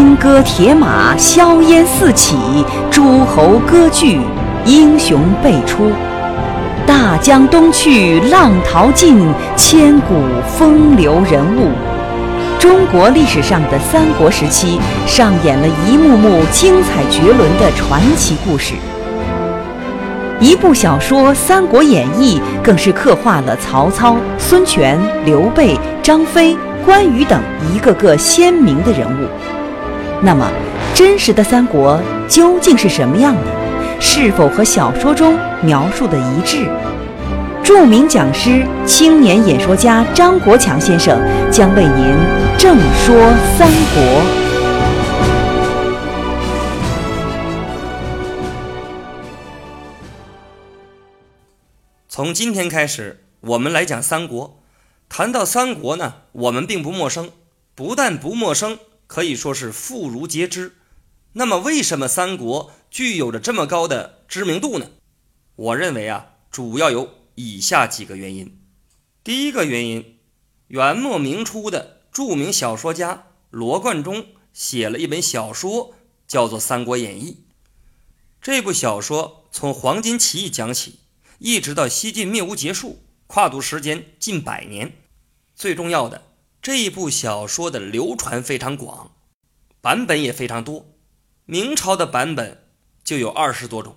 金戈铁马，硝烟四起；诸侯割据，英雄辈出。大江东去，浪淘尽，千古风流人物。中国历史上的三国时期，上演了一幕幕精彩绝伦的传奇故事。一部小说《三国演义》更是刻画了曹操、孙权、刘备、张飞、关羽等一个个鲜明的人物。那么，真实的三国究竟是什么样的？是否和小说中描述的一致？著名讲师、青年演说家张国强先生将为您正说三国。从今天开始，我们来讲三国。谈到三国呢，我们并不陌生，不但不陌生。可以说是妇孺皆知。那么，为什么三国具有着这么高的知名度呢？我认为啊，主要有以下几个原因。第一个原因，元末明初的著名小说家罗贯中写了一本小说，叫做《三国演义》。这部小说从黄巾起义讲起，一直到西晋灭吴结束，跨度时间近百年。最重要的。这一部小说的流传非常广，版本也非常多。明朝的版本就有二十多种，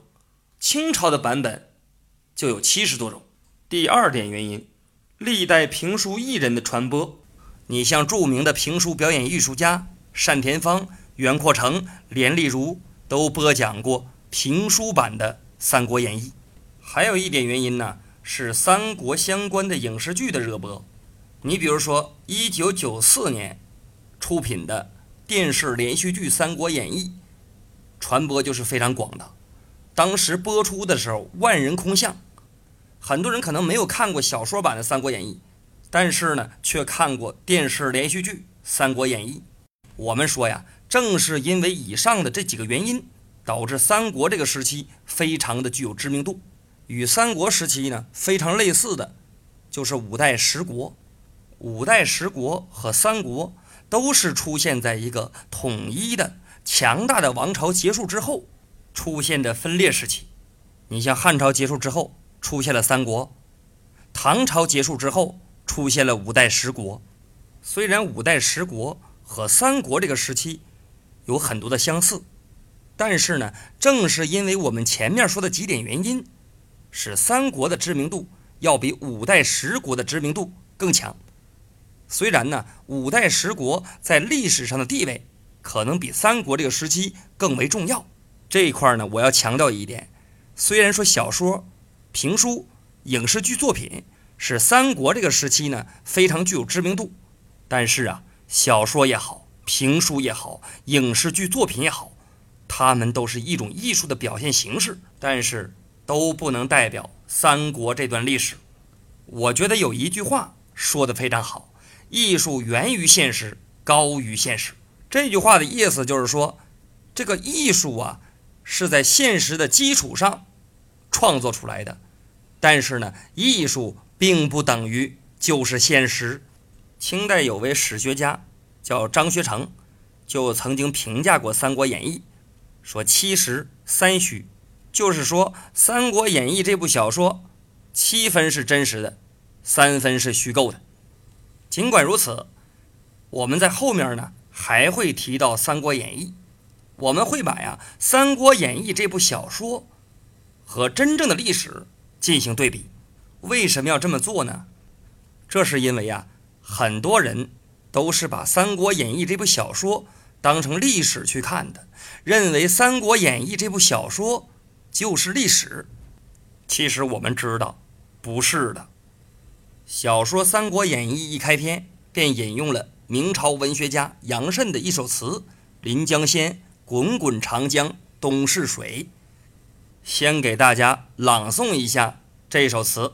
清朝的版本就有七十多种。第二点原因，历代评书艺人的传播。你像著名的评书表演艺术家单田芳、袁阔成、连丽如都播讲过评书版的《三国演义》。还有一点原因呢，是三国相关的影视剧的热播。你比如说，一九九四年出品的电视连续剧《三国演义》，传播就是非常广的。当时播出的时候，万人空巷。很多人可能没有看过小说版的《三国演义》，但是呢，却看过电视连续剧《三国演义》。我们说呀，正是因为以上的这几个原因，导致三国这个时期非常的具有知名度。与三国时期呢非常类似的，就是五代十国。五代十国和三国都是出现在一个统一的强大的王朝结束之后出现的分裂时期。你像汉朝结束之后出现了三国，唐朝结束之后出现了五代十国。虽然五代十国和三国这个时期有很多的相似，但是呢，正是因为我们前面说的几点原因，使三国的知名度要比五代十国的知名度更强。虽然呢，五代十国在历史上的地位可能比三国这个时期更为重要。这一块呢，我要强调一点：虽然说小说、评书、影视剧作品是三国这个时期呢非常具有知名度，但是啊，小说也好，评书也好，影视剧作品也好，它们都是一种艺术的表现形式，但是都不能代表三国这段历史。我觉得有一句话说的非常好。艺术源于现实，高于现实。这句话的意思就是说，这个艺术啊，是在现实的基础上创作出来的。但是呢，艺术并不等于就是现实。清代有位史学家叫张学成，就曾经评价过《三国演义》，说七实三虚，就是说《三国演义》这部小说，七分是真实的，三分是虚构的。尽管如此，我们在后面呢还会提到《三国演义》，我们会把呀《三国演义》这部小说和真正的历史进行对比。为什么要这么做呢？这是因为呀，很多人都是把《三国演义》这部小说当成历史去看的，认为《三国演义》这部小说就是历史。其实我们知道，不是的。小说《三国演义》一开篇便引用了明朝文学家杨慎的一首词《临江仙·滚滚长江东逝水》。先给大家朗诵一下这首词：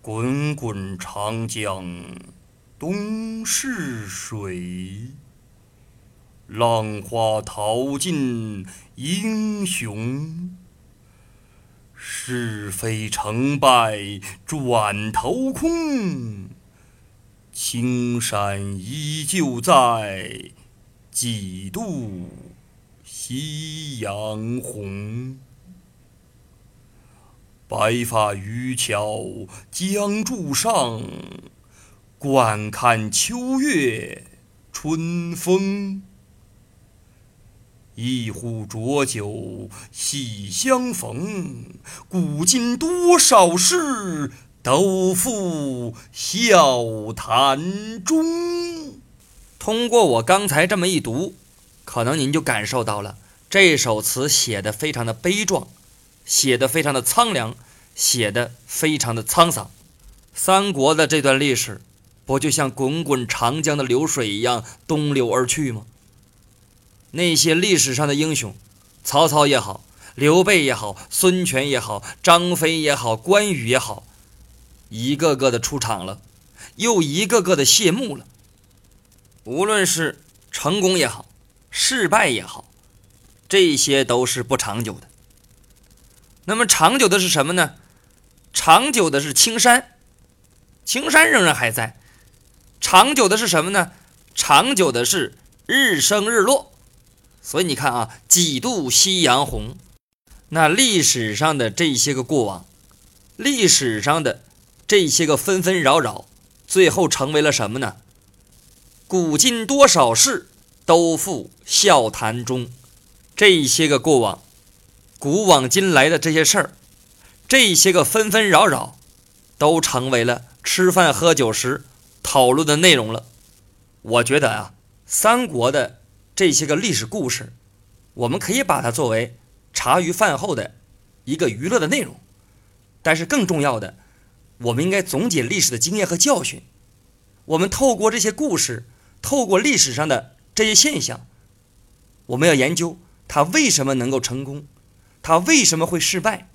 滚滚长江东逝水，浪花淘尽英雄。是非成败转头空，青山依旧在，几度夕阳红。白发渔樵江渚上，惯看秋月春风。一壶浊酒喜相逢，古今多少事，都付笑谈中。通过我刚才这么一读，可能您就感受到了这首词写的非常的悲壮，写的非常的苍凉，写的非常的沧桑。三国的这段历史，不就像滚滚长江的流水一样东流而去吗？那些历史上的英雄，曹操也好，刘备也好，孙权也好，张飞也好，关羽也好，一个个的出场了，又一个个的谢幕了。无论是成功也好，失败也好，这些都是不长久的。那么长久的是什么呢？长久的是青山，青山仍然还在。长久的是什么呢？长久的是日升日落。所以你看啊，几度夕阳红，那历史上的这些个过往，历史上的这些个纷纷扰扰，最后成为了什么呢？古今多少事，都付笑谈中。这些个过往，古往今来的这些事儿，这些个纷纷扰扰，都成为了吃饭喝酒时讨论的内容了。我觉得啊，三国的。这些个历史故事，我们可以把它作为茶余饭后的一个娱乐的内容。但是更重要的，我们应该总结历史的经验和教训。我们透过这些故事，透过历史上的这些现象，我们要研究它为什么能够成功，它为什么会失败。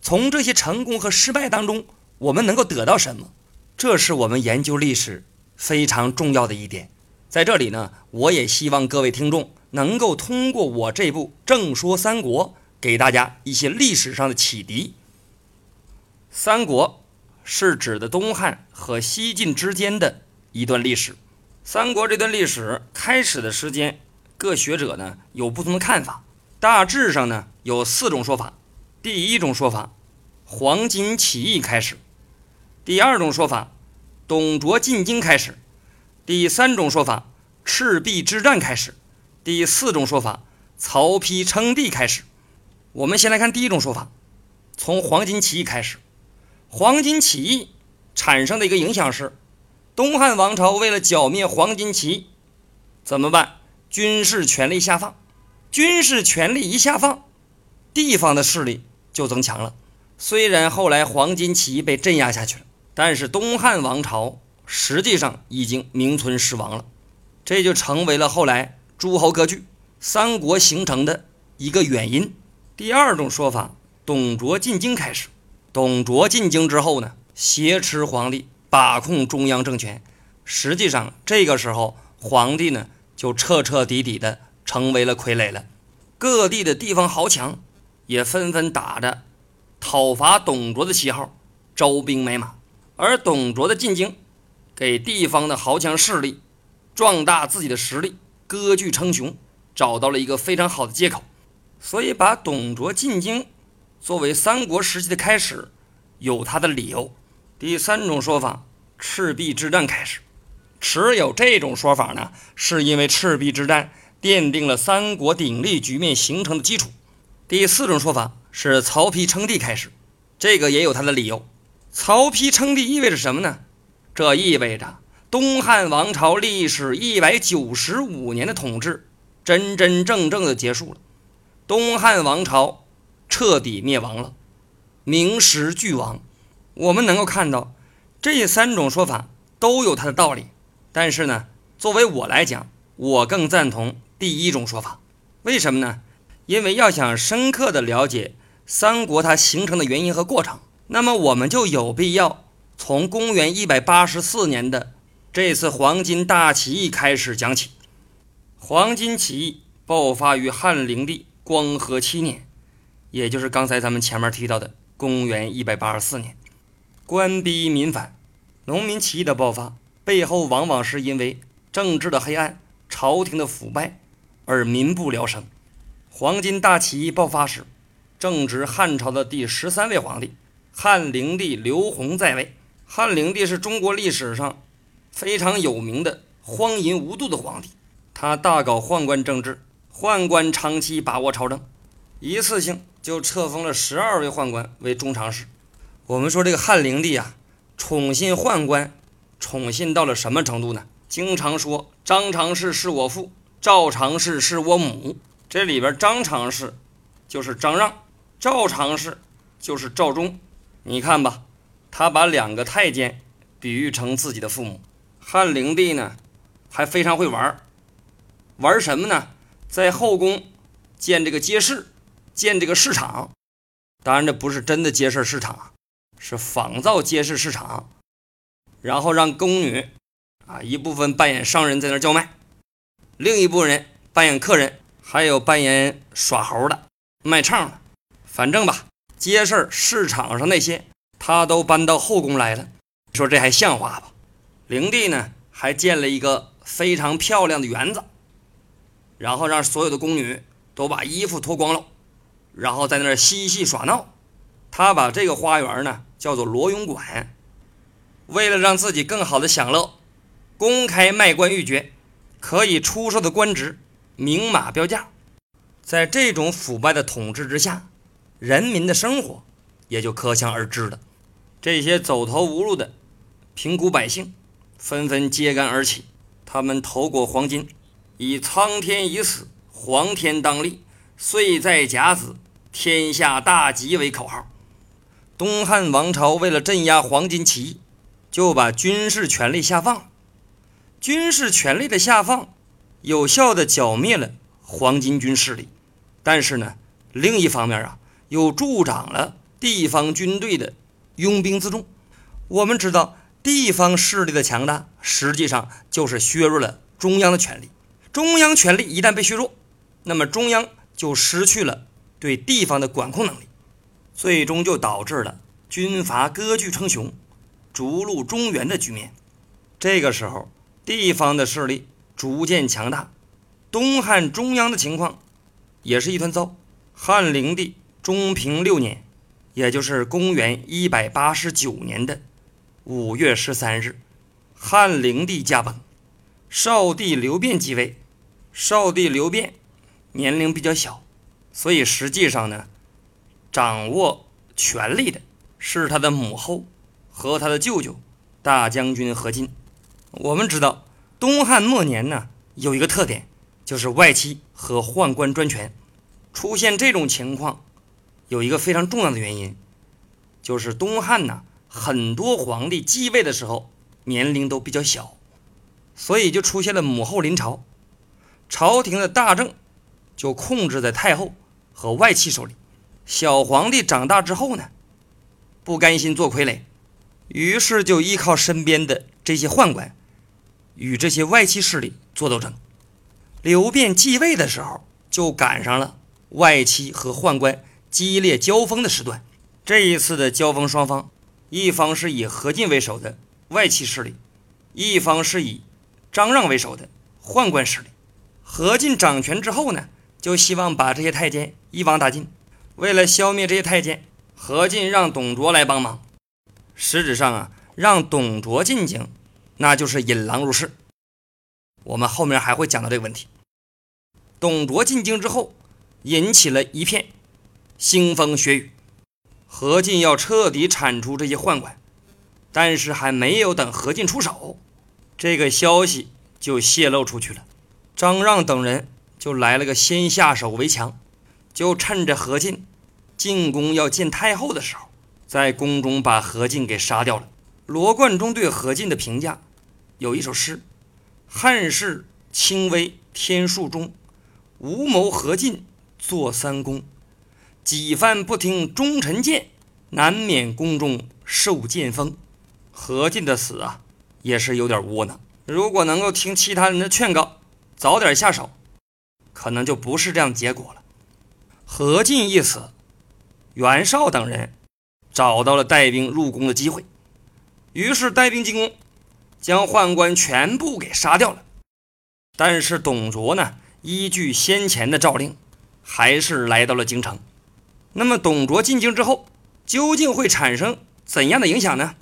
从这些成功和失败当中，我们能够得到什么？这是我们研究历史非常重要的一点。在这里呢，我也希望各位听众能够通过我这部《正说三国》，给大家一些历史上的启迪。三国是指的东汉和西晋之间的一段历史。三国这段历史开始的时间，各学者呢有不同的看法，大致上呢有四种说法。第一种说法，黄巾起义开始；第二种说法，董卓进京开始。第三种说法，赤壁之战开始；第四种说法，曹丕称帝开始。我们先来看第一种说法，从黄巾起义开始。黄巾起义产生的一个影响是，东汉王朝为了剿灭黄巾起义，怎么办？军事权力下放。军事权力一下放，地方的势力就增强了。虽然后来黄巾起义被镇压下去了，但是东汉王朝。实际上已经名存实亡了，这就成为了后来诸侯割据、三国形成的一个原因。第二种说法，董卓进京开始。董卓进京之后呢，挟持皇帝，把控中央政权。实际上这个时候，皇帝呢就彻彻底底的成为了傀儡了。各地的地方豪强也纷纷打着讨伐董卓的旗号，招兵买马，而董卓的进京。给地方的豪强势力壮大自己的实力，割据称雄，找到了一个非常好的借口，所以把董卓进京作为三国时期的开始，有他的理由。第三种说法，赤壁之战开始，持有这种说法呢，是因为赤壁之战奠定了三国鼎立局面形成的基础。第四种说法是曹丕称帝开始，这个也有他的理由。曹丕称帝意味着什么呢？这意味着东汉王朝历史一百九十五年的统治真真正正的结束了，东汉王朝彻底灭亡了，名实俱亡。我们能够看到这三种说法都有它的道理，但是呢，作为我来讲，我更赞同第一种说法。为什么呢？因为要想深刻的了解三国它形成的原因和过程，那么我们就有必要。从公元一百八十四年的这次黄巾大起义开始讲起。黄巾起义爆发于汉灵帝光和七年，也就是刚才咱们前面提到的公元一百八十四年。官逼民反，农民起义的爆发背后往往是因为政治的黑暗、朝廷的腐败而民不聊生。黄巾大起义爆发时，正值汉朝的第十三位皇帝汉灵帝刘宏在位。汉灵帝是中国历史上非常有名的荒淫无度的皇帝，他大搞宦官政治，宦官长期把握朝政，一次性就册封了十二位宦官为中常侍。我们说这个汉灵帝啊，宠信宦官，宠信到了什么程度呢？经常说张常侍是我父，赵常侍是我母。这里边张常侍就是张让，赵常侍就是赵忠。你看吧。他把两个太监比喻成自己的父母。汉灵帝呢，还非常会玩玩什么呢？在后宫建这个街市，建这个市场。当然，这不是真的街市市场，是仿造街市市场。然后让宫女啊，一部分扮演商人，在那叫卖；另一部分人扮演客人，还有扮演耍猴的、卖唱的。反正吧，街市市场上那些。他都搬到后宫来了，你说这还像话吧？灵帝呢，还建了一个非常漂亮的园子，然后让所有的宫女都把衣服脱光了，然后在那儿嬉戏耍闹。他把这个花园呢叫做罗永馆，为了让自己更好的享乐，公开卖官鬻爵，可以出售的官职明码标价。在这种腐败的统治之下，人民的生活也就可想而知了。这些走投无路的平谷百姓纷纷揭竿而起，他们投裹黄金，以“苍天已死，黄天当立，岁在甲子，天下大吉”为口号。东汉王朝为了镇压黄巾起义，就把军事权力下放。军事权力的下放，有效的剿灭了黄巾军势力，但是呢，另一方面啊，又助长了地方军队的。拥兵自重，我们知道地方势力的强大，实际上就是削弱了中央的权力。中央权力一旦被削弱，那么中央就失去了对地方的管控能力，最终就导致了军阀割据称雄、逐鹿中原的局面。这个时候，地方的势力逐渐强大，东汉中央的情况也是一团糟。汉灵帝中平六年。也就是公元一百八十九年的五月十三日，汉灵帝驾崩，少帝刘辩继位。少帝刘辩年龄比较小，所以实际上呢，掌握权力的是他的母后和他的舅舅大将军何进。我们知道，东汉末年呢有一个特点，就是外戚和宦官专权，出现这种情况。有一个非常重要的原因，就是东汉呢，很多皇帝继位的时候年龄都比较小，所以就出现了母后临朝，朝廷的大政就控制在太后和外戚手里。小皇帝长大之后呢，不甘心做傀儡，于是就依靠身边的这些宦官，与这些外戚势力做斗争。刘辩继位的时候，就赶上了外戚和宦官。激烈交锋的时段，这一次的交锋双方，一方是以何进为首的外戚势力，一方是以张让为首的宦官势力。何进掌权之后呢，就希望把这些太监一网打尽。为了消灭这些太监，何进让董卓来帮忙。实质上啊，让董卓进京，那就是引狼入室。我们后面还会讲到这个问题。董卓进京之后，引起了一片。腥风血雨，何进要彻底铲除这些宦官，但是还没有等何进出手，这个消息就泄露出去了。张让等人就来了个先下手为强，就趁着何进进宫要见太后的时候，在宫中把何进给杀掉了。罗贯中对何进的评价有一首诗：“汉室轻微天数中，无谋何进坐三公。”几番不听忠臣谏，难免宫中受剑锋。何进的死啊，也是有点窝囊。如果能够听其他人的劝告，早点下手，可能就不是这样结果了。何进一死，袁绍等人找到了带兵入宫的机会，于是带兵进宫，将宦官全部给杀掉了。但是董卓呢，依据先前的诏令，还是来到了京城。那么董卓进京之后，究竟会产生怎样的影响呢？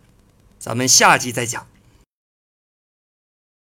咱们下集再讲。